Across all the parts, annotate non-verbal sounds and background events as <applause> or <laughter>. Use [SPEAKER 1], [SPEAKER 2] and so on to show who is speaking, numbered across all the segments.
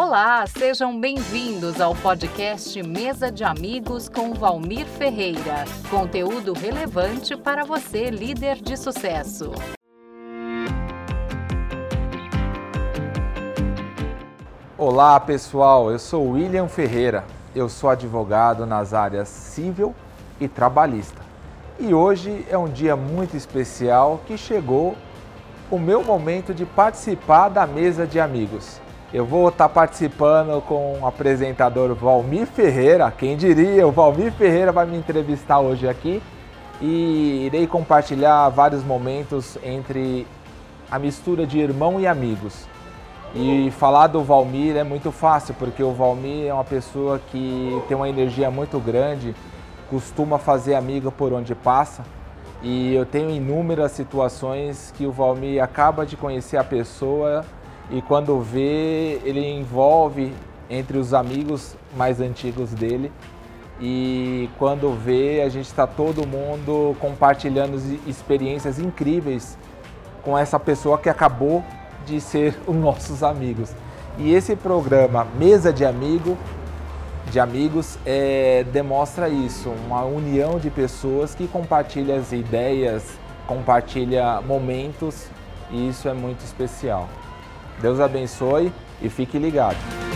[SPEAKER 1] Olá, sejam bem-vindos ao podcast Mesa de Amigos com Valmir Ferreira. Conteúdo relevante para você, líder de sucesso.
[SPEAKER 2] Olá pessoal, eu sou William Ferreira, eu sou advogado nas áreas civil e trabalhista. E hoje é um dia muito especial que chegou o meu momento de participar da mesa de amigos. Eu vou estar participando com o apresentador Valmir Ferreira, quem diria, o Valmir Ferreira vai me entrevistar hoje aqui e irei compartilhar vários momentos entre a mistura de irmão e amigos. E falar do Valmir é muito fácil, porque o Valmir é uma pessoa que tem uma energia muito grande, costuma fazer amiga por onde passa. E eu tenho inúmeras situações que o Valmir acaba de conhecer a pessoa e quando vê, ele envolve entre os amigos mais antigos dele. E quando vê, a gente está todo mundo compartilhando experiências incríveis com essa pessoa que acabou de ser <laughs> os nossos amigos. E esse programa Mesa de Amigo, de Amigos, é, demonstra isso, uma união de pessoas que compartilham as ideias, compartilha momentos e isso é muito especial. Deus abençoe e fique ligado.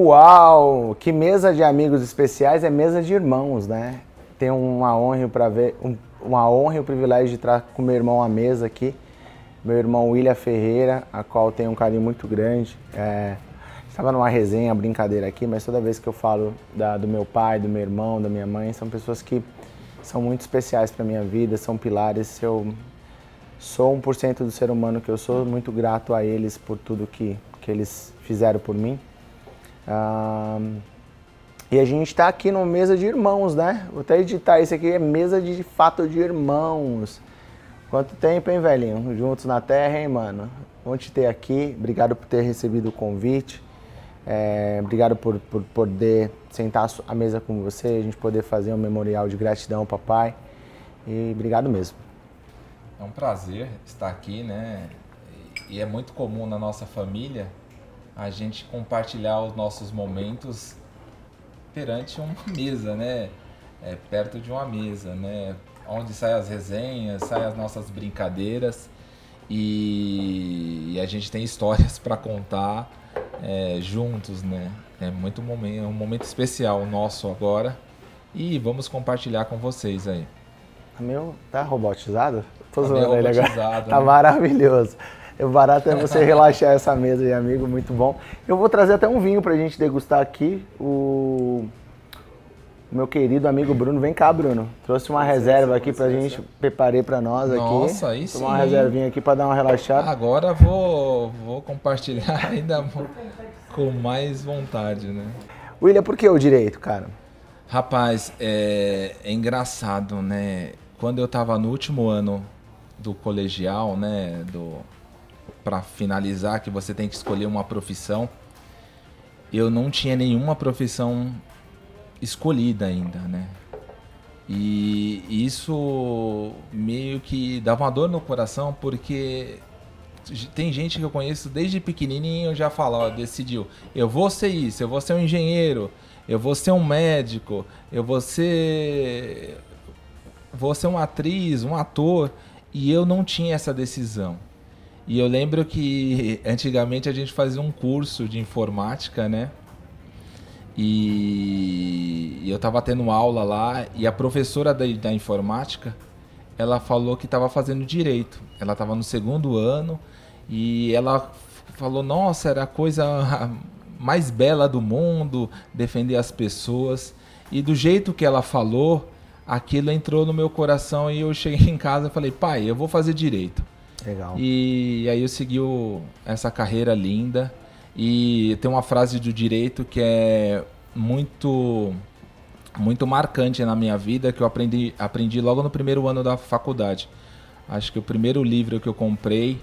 [SPEAKER 3] Uau! Que mesa de amigos especiais é mesa de irmãos, né? Tenho uma honra para ver, um, uma honra e o privilégio de estar com meu irmão à mesa aqui, meu irmão William Ferreira, a qual tenho um carinho muito grande. É, estava numa resenha, brincadeira aqui, mas toda vez que eu falo da, do meu pai, do meu irmão, da minha mãe, são pessoas que são muito especiais para minha vida, são pilares. Eu sou 1% do ser humano que eu sou, muito grato a eles por tudo que, que eles fizeram por mim. Um, e a gente está aqui no mesa de irmãos, né? Vou até editar isso aqui, é mesa de, de fato de irmãos. Quanto tempo, hein, velhinho? Juntos na terra, hein, mano? Bom te ter aqui. Obrigado por ter recebido o convite. É, obrigado por, por poder sentar à mesa com você, a gente poder fazer um memorial de gratidão, papai. E obrigado mesmo.
[SPEAKER 2] É um prazer estar aqui, né? E é muito comum na nossa família a gente compartilhar os nossos momentos perante uma <laughs> mesa, né? É, perto de uma mesa, né? Onde saem as resenhas, saem as nossas brincadeiras e, e a gente tem histórias <laughs> para contar é, juntos, né? É muito momento, é um momento especial nosso agora e vamos compartilhar com vocês aí.
[SPEAKER 3] O meu tá robotizado?
[SPEAKER 2] Tô tá zoando ele agora.
[SPEAKER 3] Tá né? maravilhoso. O barato é você relaxar essa mesa aí, amigo, muito bom. Eu vou trazer até um vinho pra gente degustar aqui. O meu querido amigo Bruno, vem cá, Bruno. Trouxe uma reserva aqui pra gente, preparei pra nós aqui.
[SPEAKER 2] Nossa, aí sim.
[SPEAKER 3] uma reservinha aqui pra dar uma relaxada.
[SPEAKER 2] Agora vou, vou compartilhar <laughs> ainda com mais vontade, né?
[SPEAKER 3] William, por que o direito, cara?
[SPEAKER 2] Rapaz, é, é engraçado, né? Quando eu tava no último ano do colegial, né, do para finalizar, que você tem que escolher uma profissão. Eu não tinha nenhuma profissão escolhida ainda, né? E isso meio que dava uma dor no coração, porque tem gente que eu conheço desde pequenininho já fala, ó, decidiu, eu vou ser isso, eu vou ser um engenheiro, eu vou ser um médico, eu vou ser vou ser uma atriz, um ator, e eu não tinha essa decisão. E eu lembro que <laughs> antigamente a gente fazia um curso de informática, né? E eu estava tendo aula lá e a professora da, da informática, ela falou que estava fazendo direito. Ela estava no segundo ano e ela falou: "Nossa, era a coisa <laughs> mais bela do mundo, defender as pessoas". E do jeito que ela falou, aquilo entrou no meu coração e eu cheguei <laughs> em casa e falei: "Pai, eu vou fazer direito".
[SPEAKER 3] Legal.
[SPEAKER 2] E aí eu segui o, essa carreira linda E tem uma frase do direito que é muito muito marcante na minha vida que eu aprendi aprendi logo no primeiro ano da faculdade. Acho que o primeiro livro que eu comprei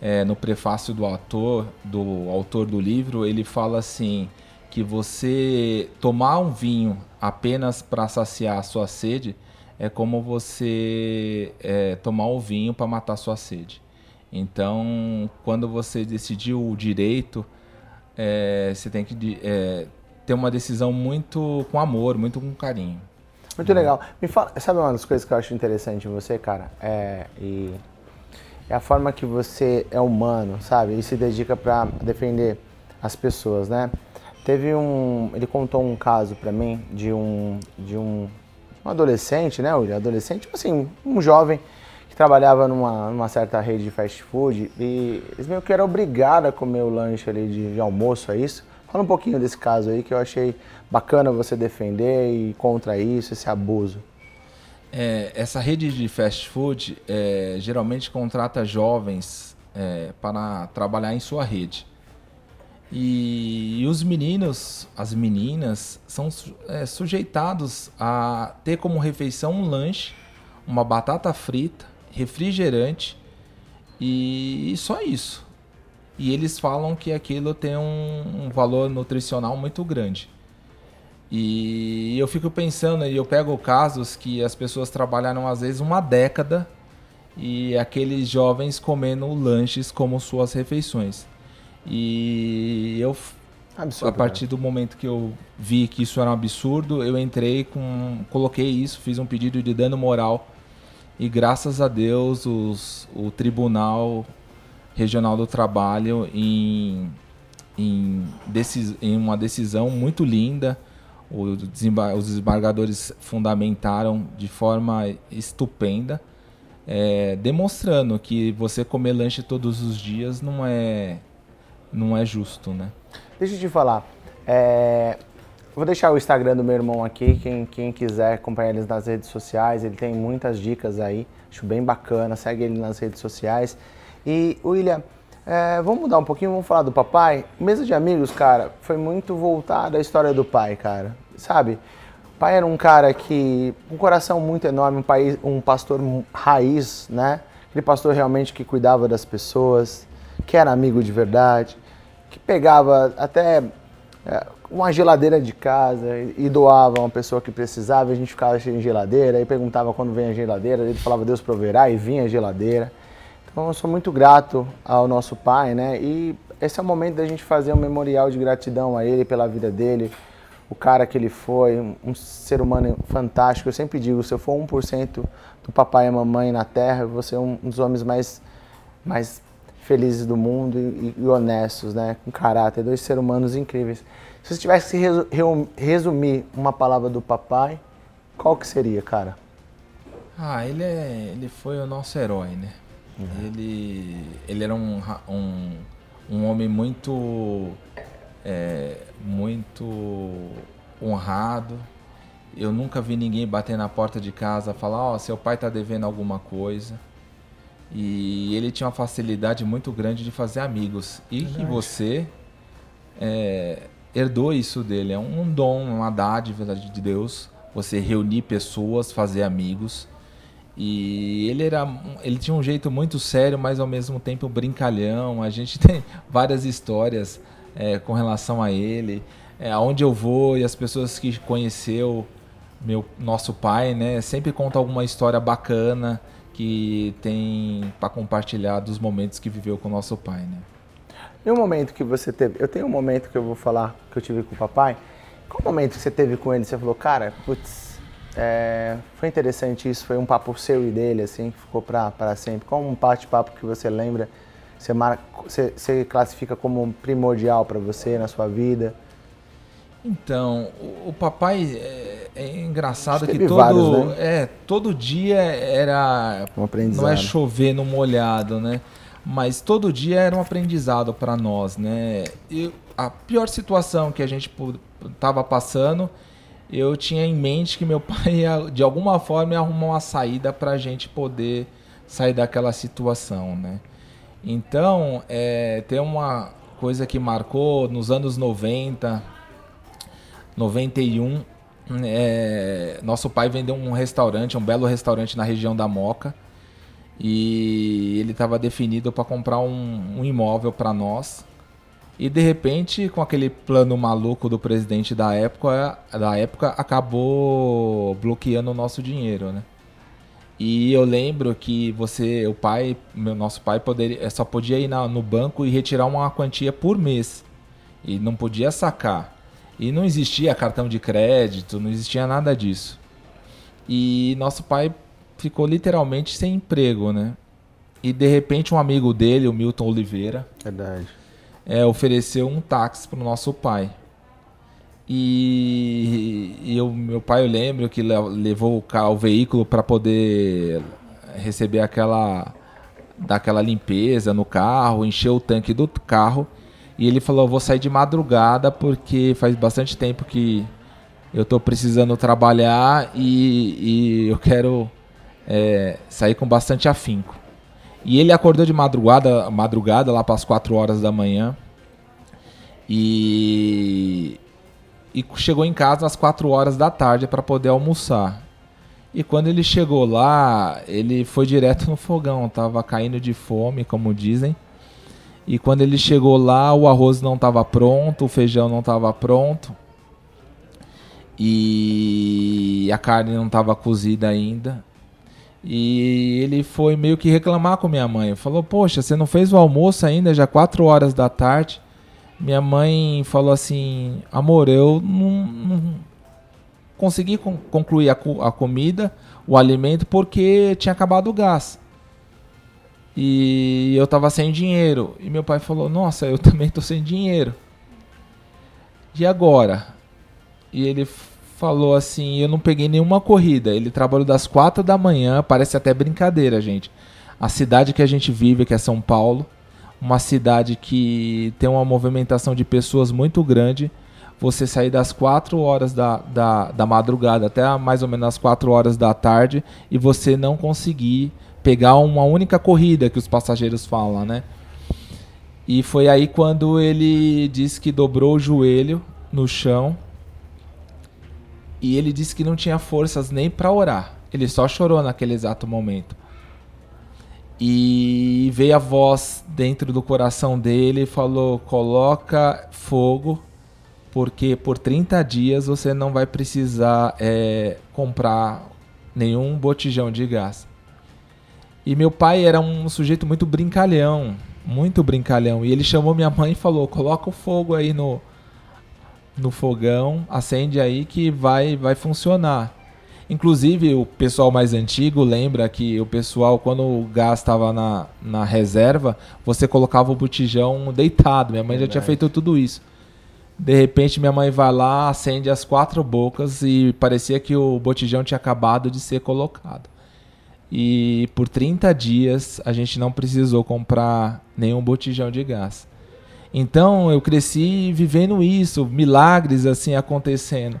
[SPEAKER 2] é, no prefácio do autor, do autor do livro, ele fala assim que você tomar um vinho apenas para saciar a sua sede é como você é, tomar o vinho para matar sua sede. Então, quando você decidiu o direito, é, você tem que é, ter uma decisão muito com amor, muito com carinho.
[SPEAKER 3] Muito legal. Me fala, sabe uma das coisas que eu acho interessante em você, cara? É, e é a forma que você é humano, sabe? E se dedica para defender as pessoas, né? Teve um, ele contou um caso para mim de um de um, um adolescente, né? Adolescente, tipo assim, um jovem que trabalhava numa, numa certa rede de fast food e eles meio que eram obrigados a comer o lanche ali de, de almoço, é isso? Fala um pouquinho desse caso aí que eu achei bacana você defender e contra isso, esse abuso.
[SPEAKER 2] É, essa rede de fast food é, geralmente contrata jovens é, para trabalhar em sua rede. E, e, os meninos, as meninas, são é, sujeitados a ter como refeição um lanche, uma batata frita, refrigerante e, e só isso. E eles falam que aquilo tem um, um valor nutricional muito grande. E eu fico pensando, e eu pego casos que as pessoas trabalharam às vezes uma década e aqueles jovens comendo lanches como suas refeições. E eu, absurdo, a partir do momento que eu vi que isso era um absurdo, eu entrei com. coloquei isso, fiz um pedido de dano moral. E graças a Deus, os, o Tribunal Regional do Trabalho, em, em, decis, em uma decisão muito linda, os desembargadores fundamentaram de forma estupenda, é, demonstrando que você comer lanche todos os dias não é não é justo, né?
[SPEAKER 3] Deixa eu te falar. É, vou deixar o Instagram do meu irmão aqui, quem, quem quiser acompanhar ele nas redes sociais, ele tem muitas dicas aí, acho bem bacana, segue ele nas redes sociais. E, William, é, vamos mudar um pouquinho, vamos falar do papai. Mesa de amigos, cara, foi muito voltada à história do pai, cara, sabe? O pai era um cara que, um coração muito enorme, um, país, um pastor raiz, né? Aquele pastor realmente que cuidava das pessoas, que era amigo de verdade, que pegava até é, uma geladeira de casa e doava a uma pessoa que precisava, a gente ficava sem geladeira, e perguntava quando vem a geladeira, ele falava Deus proverá e vinha a geladeira. Então eu sou muito grato ao nosso pai, né? E esse é o momento da gente fazer um memorial de gratidão a ele pela vida dele, o cara que ele foi, um ser humano fantástico. Eu sempre digo, se eu for 1% do papai e mamãe na terra, vou ser um dos homens mais mais felizes do mundo e, e, honestos, né? Com caráter, dois seres humanos incríveis. Se você tivesse que resumir uma palavra do papai, qual que seria, cara?
[SPEAKER 2] Ah, ele é, ele foi o nosso herói, né? Uhum. Ele, ele era um, um, um homem muito, é, muito honrado. Eu nunca vi ninguém bater na porta de casa falar, ó, oh, seu pai tá devendo alguma coisa. E ele tinha uma facilidade muito grande de fazer amigos. E Verdade. que você é, herdou isso dele. É um dom, uma dádiva de Deus. Você reunir pessoas, fazer amigos. E ele era, ele tinha um jeito muito sério, mas ao mesmo tempo brincalhão. A gente <laughs> tem várias histórias é, com relação a ele, é, aonde eu vou e as pessoas que conheceu meu nosso pai, né, sempre conta alguma história bacana que tem para compartilhar dos momentos que viveu com o nosso pai, né?
[SPEAKER 3] E um momento que você teve, eu tenho um momento que eu vou falar que eu tive com o papai. Qual momento que você teve com ele? Você falou, cara, putz, é, foi interessante isso, foi um papo seu e dele, assim, que ficou para sempre. Qual um bate-papo que você lembra, você, marca, você, você classifica como primordial para você na sua vida?
[SPEAKER 2] Então, o, o papai é, é engraçado que todo, vários, né? é, todo dia era um não é chover no molhado, né? Mas todo dia era um aprendizado para nós, né? E a pior situação que a gente estava passando, eu tinha em mente que meu <laughs> pai ia, de alguma forma ia arrumar uma saída para a gente poder sair daquela situação, né? Então, é, tem uma coisa que marcou nos anos 90, 91. É, nosso pai vendeu um restaurante, um belo restaurante na região da Moca. E ele estava definido para comprar um, um imóvel para nós. E de repente, com aquele plano maluco do presidente da época, da época acabou bloqueando o nosso dinheiro, né? E eu lembro que você, o pai, meu nosso pai poderia, só podia ir na, no banco e retirar uma quantia por mês. E não podia sacar. E não existia cartão de crédito, não existia nada disso. E nosso pai ficou literalmente sem emprego, né? E de repente um amigo dele, o Milton Oliveira,
[SPEAKER 3] Verdade.
[SPEAKER 2] É, ofereceu um táxi para o nosso pai. E, e o meu pai, eu lembro que levou o, carro, o veículo para poder receber aquela daquela limpeza no carro, encheu o tanque do carro. E ele falou: Vou sair de madrugada porque faz bastante tempo que eu estou precisando trabalhar e, e eu quero é, sair com bastante afinco. E ele acordou de madrugada, madrugada lá para as 4 horas da manhã. E e chegou em casa às 4 horas da tarde para poder almoçar. E quando ele chegou lá, ele foi direto no fogão, tava caindo de fome, como dizem. E quando ele chegou lá, o arroz não estava pronto, o feijão não estava pronto. E a carne não estava cozida ainda. E ele foi meio que reclamar com minha mãe. Falou: Poxa, você não fez o almoço ainda, já 4 horas da tarde minha mãe falou assim: Amor, eu não, não consegui con concluir a, a, comida, o alimento, porque tinha acabado o gás. E eu tava sem dinheiro. E meu pai falou: Nossa, eu <laughs> também tô sem dinheiro. E agora? E ele falou assim: Eu não peguei nenhuma corrida. Ele trabalhou das quatro da manhã, parece até brincadeira, gente. A cidade que a gente vive, que é São Paulo uma cidade que tem uma movimentação de pessoas muito grande, você sair das 4 horas da, da, da madrugada até mais ou menos as 4 horas da tarde e você não conseguir pegar uma única corrida que os passageiros falam, né? E foi aí quando ele disse que dobrou o joelho no chão e ele disse que não tinha forças nem para orar. Ele só chorou naquele exato momento. E veio a voz dentro do coração dele e falou: coloca fogo, porque por 30 dias você não vai precisar é, comprar nenhum botijão de gás. E meu pai era um sujeito muito brincalhão, muito brincalhão. E ele chamou minha mãe e falou: coloca o fogo aí no, no fogão, acende aí que vai, vai funcionar. Inclusive, o pessoal mais antigo lembra que o pessoal, quando o gás estava na, na reserva, você colocava o botijão deitado. Minha mãe Verdade. já tinha feito tudo isso. De repente, minha mãe vai lá, acende as quatro bocas e parecia que o botijão tinha acabado de ser colocado. E por 30 dias a gente não precisou comprar nenhum botijão de gás. Então eu cresci vivendo isso, milagres assim acontecendo.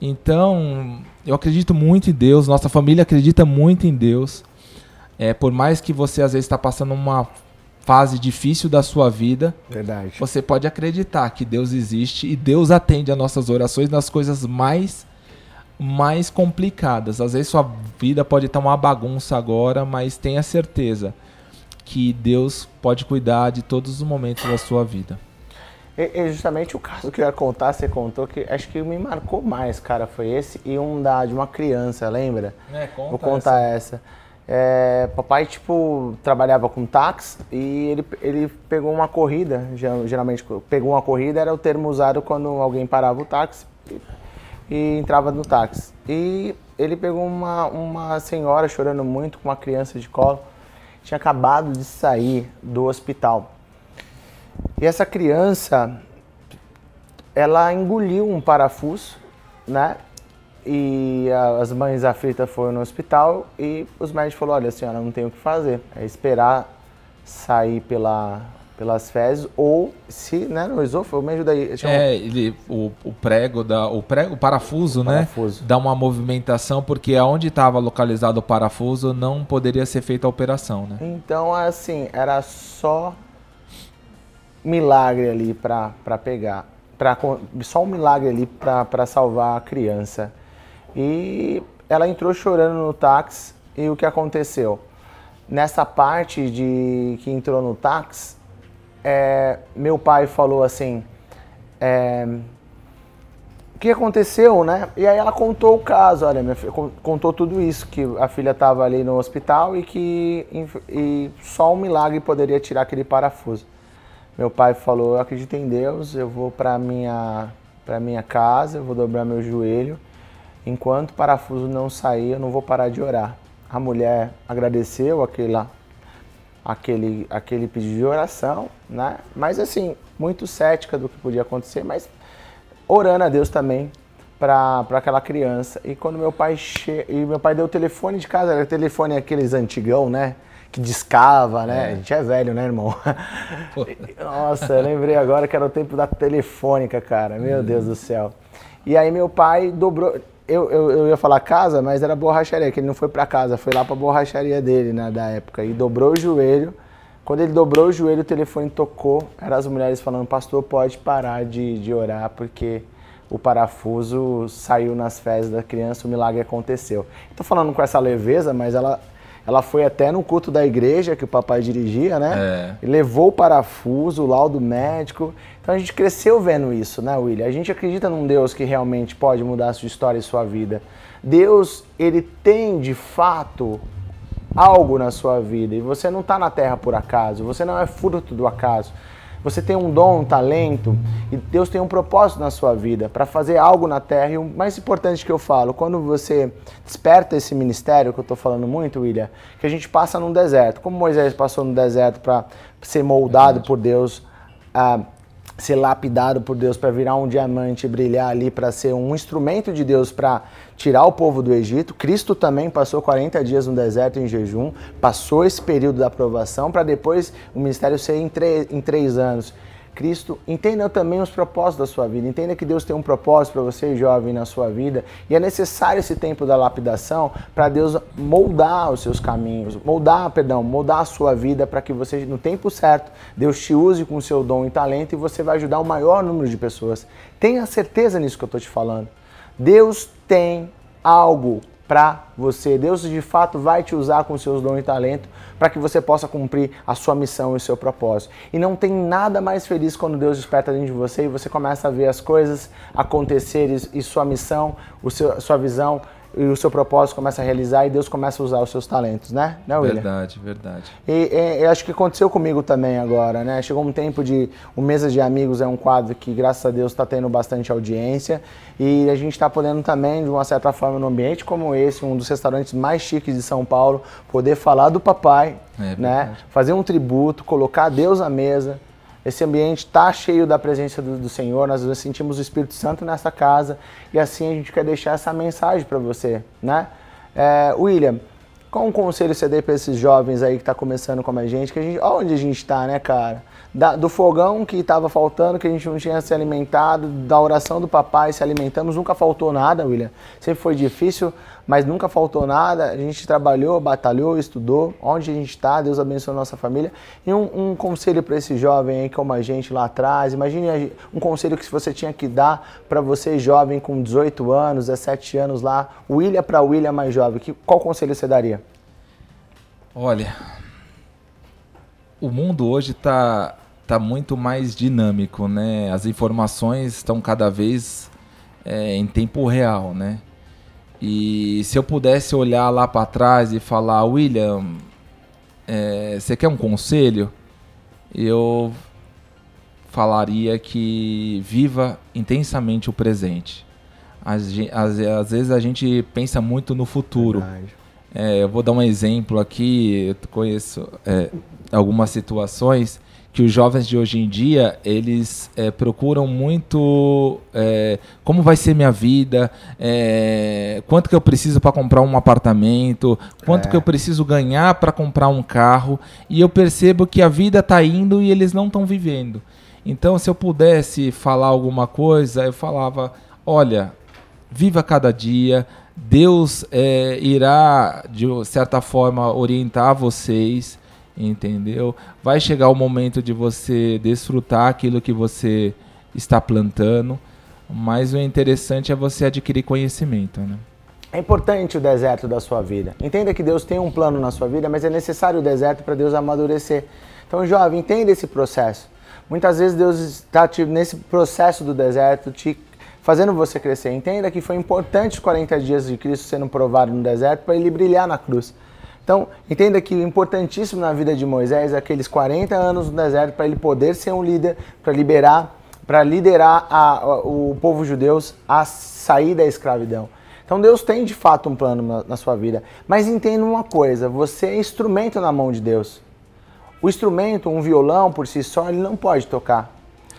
[SPEAKER 2] Então, eu acredito muito em Deus, nossa família acredita muito em Deus. É, por mais que você às vezes está passando uma fase difícil da sua vida,
[SPEAKER 3] Verdade.
[SPEAKER 2] você pode acreditar que Deus existe e Deus atende a nossas orações nas coisas mais mais complicadas. Às vezes sua vida pode estar uma bagunça agora, mas tenha certeza que Deus pode cuidar de todos os momentos da sua vida.
[SPEAKER 3] E, justamente o caso que eu ia contar, você contou que acho que me marcou mais, cara, foi esse e um da de uma criança, lembra?
[SPEAKER 2] É, conta
[SPEAKER 3] Vou contar essa. essa. É, papai, tipo, trabalhava com táxi e ele, ele pegou uma corrida, geralmente pegou uma corrida era o termo usado quando alguém parava o táxi e, entrava no táxi. E ele pegou uma, uma senhora chorando muito com uma criança de colo, tinha acabado de sair do hospital. E essa criança, ela engoliu um parafuso, né? E as mães aflitas foram no hospital e os médicos falaram, olha, a senhora não tem o que fazer, é esperar sair pela, pelas fezes ou se, né, no esôfago, me ajuda aí.
[SPEAKER 2] É, ele, o, o prego, da, o, prego, o parafuso, o né, parafuso. dá uma movimentação porque aonde estava localizado o parafuso não poderia ser feita a operação, né?
[SPEAKER 3] Então, assim, era só milagre ali para pegar, pra, só um milagre ali para salvar a criança. E ela entrou chorando no táxi e o que aconteceu? Nessa parte de que entrou no táxi, é, meu pai falou assim, é, o que aconteceu, né? E aí ela contou o caso, olha, minha filha, contou tudo isso, que a filha estava ali no hospital e que e só um milagre poderia tirar aquele parafuso. Meu pai falou, eu acredito em Deus, eu vou para minha para minha casa, eu vou dobrar meu joelho, enquanto o parafuso não sair, eu não vou parar de orar. A mulher agradeceu aquela aquele, aquele pedido de oração, né? Mas assim, muito cética do que podia acontecer, mas orando a Deus também para aquela criança. E quando meu pai che... e meu pai deu o telefone de casa, era telefone aqueles antigão, né? Que discava, né? É. A gente é velho, né, irmão? <laughs> Nossa, eu lembrei agora que era o tempo da telefônica, cara. Meu hum. Deus do céu. E aí meu pai dobrou. Eu, eu, eu, ia falar casa, mas era borracharia, que ele não foi para casa, foi lá para borracharia dele, né, da época. E dobrou o joelho. Quando ele dobrou o joelho, o telefone tocou. Eram as mulheres falando: Pastor, pode parar de, de orar, porque o parafuso saiu nas fezes da criança, o milagre aconteceu. Estou falando com essa leveza, mas ela, ela foi até no culto da igreja que o papai dirigia, né? É. levou o parafuso, o laudo médico. Então a gente cresceu vendo isso, né, William? A gente acredita num Deus que realmente pode mudar a sua história e sua vida. Deus, ele tem de fato algo na sua vida e você não está na terra por acaso, você não é fruto do acaso. Você tem um dom, um talento e Deus tem um propósito na sua vida para fazer algo na terra. E o mais importante que eu falo, quando você desperta esse ministério, que eu estou falando muito, William, que a gente passa num deserto. Como Moisés passou no deserto para ser moldado por Deus, ah, ser lapidado por Deus para virar um diamante e brilhar ali para ser um instrumento de Deus para tirar o povo do Egito. Cristo também passou 40 dias no deserto em jejum, passou esse período da aprovação para depois o ministério ser em, em três anos. Cristo, entenda também os propósitos da sua vida. Entenda que Deus tem um propósito para você, jovem, na sua vida. E é necessário esse tempo da lapidação para Deus moldar os seus caminhos, moldar, perdão, moldar a sua vida para que você, no tempo certo, Deus te use com o seu dom e talento e você vai ajudar o maior número de pessoas. Tenha certeza nisso que eu estou te falando. Deus tem algo para você. Deus de fato vai te usar com seus dons e talento para que você possa cumprir a sua missão e o seu propósito. E não tem nada mais feliz quando Deus desperta dentro de você e você começa a ver as coisas acontecerem e sua missão, o seu, sua visão e o seu propósito começa a realizar e Deus começa a usar os seus talentos, né? Né, William?
[SPEAKER 2] Verdade, verdade.
[SPEAKER 3] E, e, e, acho que aconteceu comigo também agora, né? Chegou um tempo de... O Mesa de Amigos é um quadro que, graças a Deus, está tendo bastante audiência e a gente está podendo também, de uma certa forma, num ambiente como esse, um dos restaurantes mais chiques de São Paulo, poder falar do papai, é né? Fazer um tributo, colocar Deus à mesa, esse ambiente está cheio da presença do, do, Senhor, nós sentimos o Espírito Santo nessa casa e assim a gente quer deixar essa mensagem para você, né? É, William, qual um conselho você dá para esses jovens aí que está começando como a gente, que a gente, onde a gente está, né, cara? Da, do fogão que estava faltando, que a gente não tinha se alimentado, da oração do papai se alimentamos, nunca faltou nada, William. Sempre foi difícil, mas nunca faltou nada. A gente trabalhou, batalhou, estudou. Onde a gente está, Deus abençoe a nossa família. E um, um conselho para esse jovem aí, como a gente lá atrás, imagine um conselho que você tinha que dar para você jovem com 18 anos, 17 anos lá, William para William mais jovem, que, qual conselho você daria?
[SPEAKER 2] Olha, o mundo hoje está tá muito mais dinâmico, né? As informações estão cada vez é, em tempo real, né? E se eu pudesse olhar lá para trás e falar, William, é, você quer um conselho? Eu falaria que viva intensamente o presente. Às, às, às vezes a gente pensa muito no futuro. É, eu vou dar um exemplo aqui. Eu conheço é, algumas situações que os jovens de hoje em dia eles é, procuram muito é, como vai ser minha vida, é, quanto que eu preciso para comprar um apartamento, quanto que eu preciso ganhar para comprar um carro e eu percebo que a vida está indo e eles não estão vivendo. Então, se eu pudesse falar alguma coisa, eu falava: olha, viva cada dia. Deus irá, de certa forma, orientar vocês entendeu? Vai chegar o momento de você desfrutar aquilo que você está plantando, mas o interessante é você adquirir conhecimento, né?
[SPEAKER 3] É importante o deserto da sua vida. Entenda que Deus tem um plano na sua vida, mas é necessário o deserto para Deus amadurecer. Então, jovem, entenda esse processo. Muitas vezes Deus está nesse processo do deserto te fazendo você crescer. Entenda que foi importante os 40 dias de Cristo sendo provado no deserto para ele brilhar na cruz. Então, entenda que o importantíssimo na vida de Moisés é aqueles 40 anos no deserto para ele poder ser um líder, para liberar, para liderar a, a, o povo judeu a sair da escravidão. Então Deus tem de fato um plano na, na sua vida. Mas entenda uma coisa: você é instrumento na mão de Deus. O instrumento, um violão por si só, ele não pode tocar.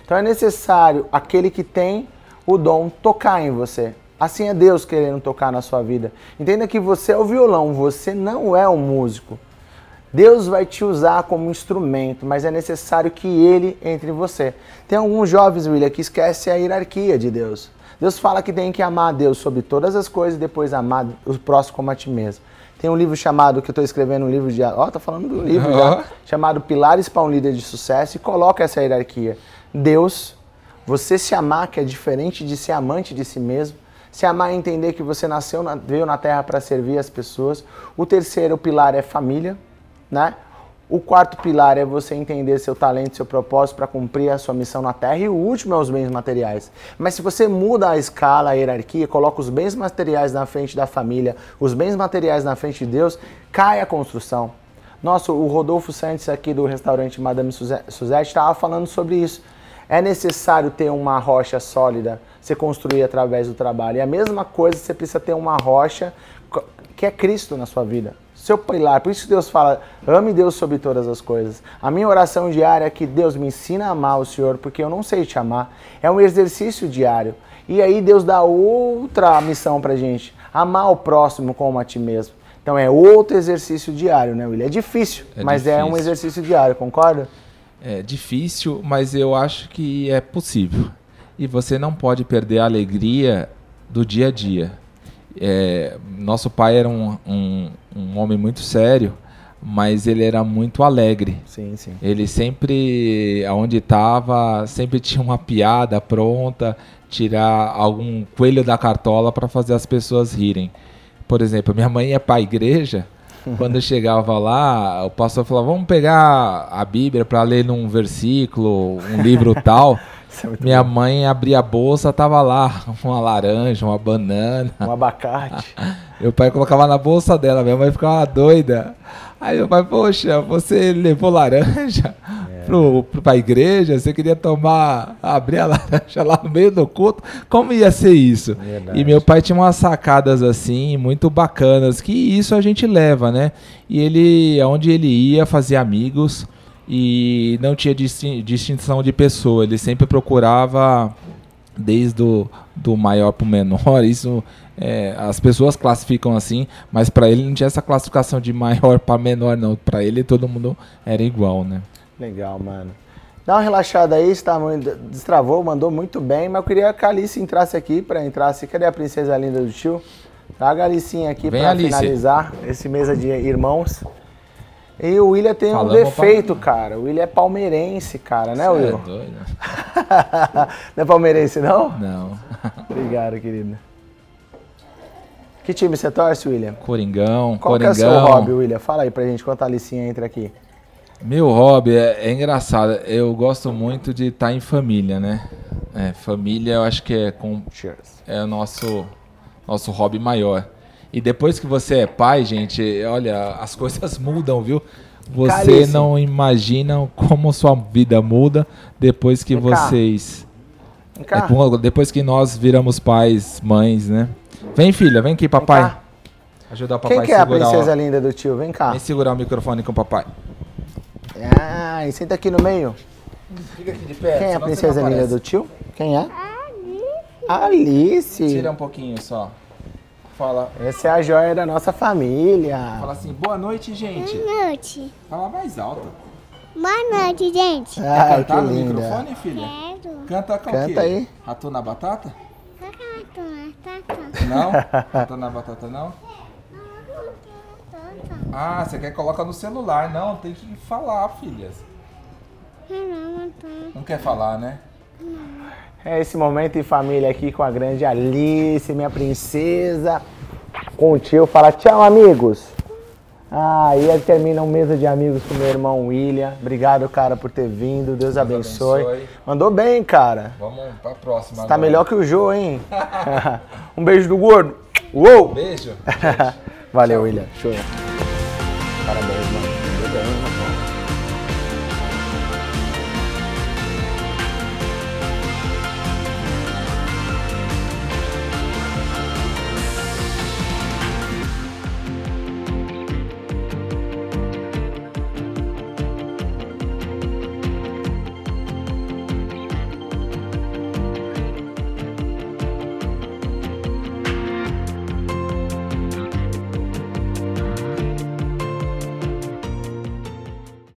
[SPEAKER 3] Então é necessário aquele que tem o dom tocar em você. Assim é Deus querendo tocar na sua vida. Entenda que você é o violão, você não é o músico. Deus vai te usar como instrumento, mas é necessário que Ele entre em você. Tem alguns jovens, William, que esquecem a hierarquia de Deus. Deus fala que tem que amar a Deus sobre todas as coisas e depois amar o próximo como a ti mesmo. Tem um livro chamado, que eu estou escrevendo um livro de. Ó, oh, tô falando do livro já, chamado Pilares para um Líder de Sucesso e coloca essa hierarquia. Deus, você se amar, que é diferente de ser amante de si mesmo. Se amar é entender que você nasceu, veio na terra para servir as pessoas. O terceiro pilar é família, né? O quarto pilar é você entender seu talento, seu propósito para cumprir a sua missão na Terra. E o último é os bens materiais. Mas se você muda a escala, a hierarquia, coloca os bens materiais na frente da família, os bens materiais na frente de Deus, cai a construção. Nossa, o Rodolfo Santos aqui do restaurante Madame Suzette estava falando sobre isso. É necessário ter uma rocha sólida, você construir através do trabalho. E a mesma coisa, você precisa ter uma rocha que é Cristo na sua vida. Seu pilar. Por isso que Deus fala, ame Deus sobre todas as coisas. A minha oração diária é que Deus me ensina a amar o Senhor, porque eu não sei te amar. É um exercício diário. E aí Deus dá outra missão pra gente. Amar o próximo como a ti mesmo. Então é outro exercício diário, né, William? É difícil, é mas difícil. é um exercício diário, concorda?
[SPEAKER 2] É difícil, mas eu acho que é possível. E você não pode perder a alegria do dia a dia. É, nosso pai era um, um, um, homem muito sério, mas ele era muito alegre.
[SPEAKER 3] Sim, sim.
[SPEAKER 2] Ele sempre, aonde estava, sempre <laughs> tinha uma piada pronta, tirar algum coelho da cartola para fazer as pessoas rirem. Por exemplo, minha mãe ia para a igreja <laughs> quando eu chegava lá, o pastor falava: vamos pegar a Bíblia para ler num versículo, um livro tal. <laughs> É Minha bom. mãe abria a bolsa, tava lá <laughs> uma laranja, uma banana.
[SPEAKER 3] Um abacate. <laughs>
[SPEAKER 2] meu pai colocava na bolsa dela, minha mãe ficava doida. Aí meu pai, poxa, você levou laranja é. pro, pro, pra igreja? Você queria tomar, abrir a <laughs> laranja lá no meio do culto? Como ia ser isso? Verdade. E meu pai tinha umas sacadas assim, muito bacanas, que isso a gente leva, né? E ele, onde ele ia, fazia amigos e não tinha distinção de pessoa. Ele sempre procurava desde o do maior para o menor. <laughs> Isso é, as pessoas classificam assim, mas para ele não tinha essa classificação de maior para menor, não. Para ele todo mundo era igual, né?
[SPEAKER 3] Legal, mano. Dá uma relaxada aí, está destravou, mandou muito bem, mas eu queria que a Alice entrasse aqui para entrar. Se cadê a princesa linda do tio? Traga a Alicinha aqui para finalizar esse mesa de irmãos. E o William tem Falamos um defeito, cara. O William é palmeirense, cara, né, Will? É doido. <laughs> não é palmeirense, não?
[SPEAKER 2] Não. <laughs>
[SPEAKER 3] Obrigado, querido. Que time você torce, William?
[SPEAKER 2] Coringão,
[SPEAKER 3] Qual
[SPEAKER 2] Coringão.
[SPEAKER 3] Qual é o seu hobby, William? Fala aí pra gente, enquanto a Alicinha entra aqui.
[SPEAKER 2] Meu hobby é, é engraçado. Eu gosto muito de estar em família, né? É, família eu acho que é, com, é o nosso, nosso hobby maior. E depois que você é pai, gente, olha, as <laughs> coisas mudam, viu? Você Caríssimo. não imagina como sua vida muda depois que Vem vocês. É, depois que nós viramos pais, mães, né? Vem, filha, vem aqui, papai. Vem Ajudar o papai
[SPEAKER 3] Quem que é a princesa ó. linda do tio? Vem cá.
[SPEAKER 2] Vem segurar o microfone com o papai.
[SPEAKER 3] Ah, senta aqui no meio. Fica aqui de perto. Quem é a princesa linda do tio? Quem é? Alice. Alice.
[SPEAKER 2] Tira um pouquinho só. Fala.
[SPEAKER 3] Essa é a joia da nossa família.
[SPEAKER 2] Fala assim, boa noite, gente.
[SPEAKER 4] Boa noite.
[SPEAKER 2] Fala mais alto.
[SPEAKER 4] Boa noite, gente.
[SPEAKER 3] Ah,
[SPEAKER 2] Quer cantar
[SPEAKER 3] no
[SPEAKER 2] linda. microfone, filha?
[SPEAKER 4] Quero.
[SPEAKER 2] Canta com
[SPEAKER 3] Canta
[SPEAKER 2] o quê?
[SPEAKER 3] aí.
[SPEAKER 2] Rato na batata?
[SPEAKER 4] Rato na batata.
[SPEAKER 2] Não? Rato na batata não? Ah, você quer colocar no celular. Não, tem que falar, filhas. Não quer falar, né?
[SPEAKER 3] É esse momento em família aqui com a grande Alice, minha princesa. Com o tio, fala tchau, amigos. Ah, aí termina um mesa de amigos com meu irmão William. Obrigado, cara, por ter vindo. Deus, abençoe.
[SPEAKER 2] abençoe.
[SPEAKER 3] Mandou bem, cara.
[SPEAKER 2] Vamos pra próxima.
[SPEAKER 3] Tá
[SPEAKER 2] agora.
[SPEAKER 3] melhor que o Jô, hein? <laughs> um beijo do gordo. Uou!
[SPEAKER 2] Beijo. <laughs>
[SPEAKER 3] Valeu, William. Show. Parabéns, mano.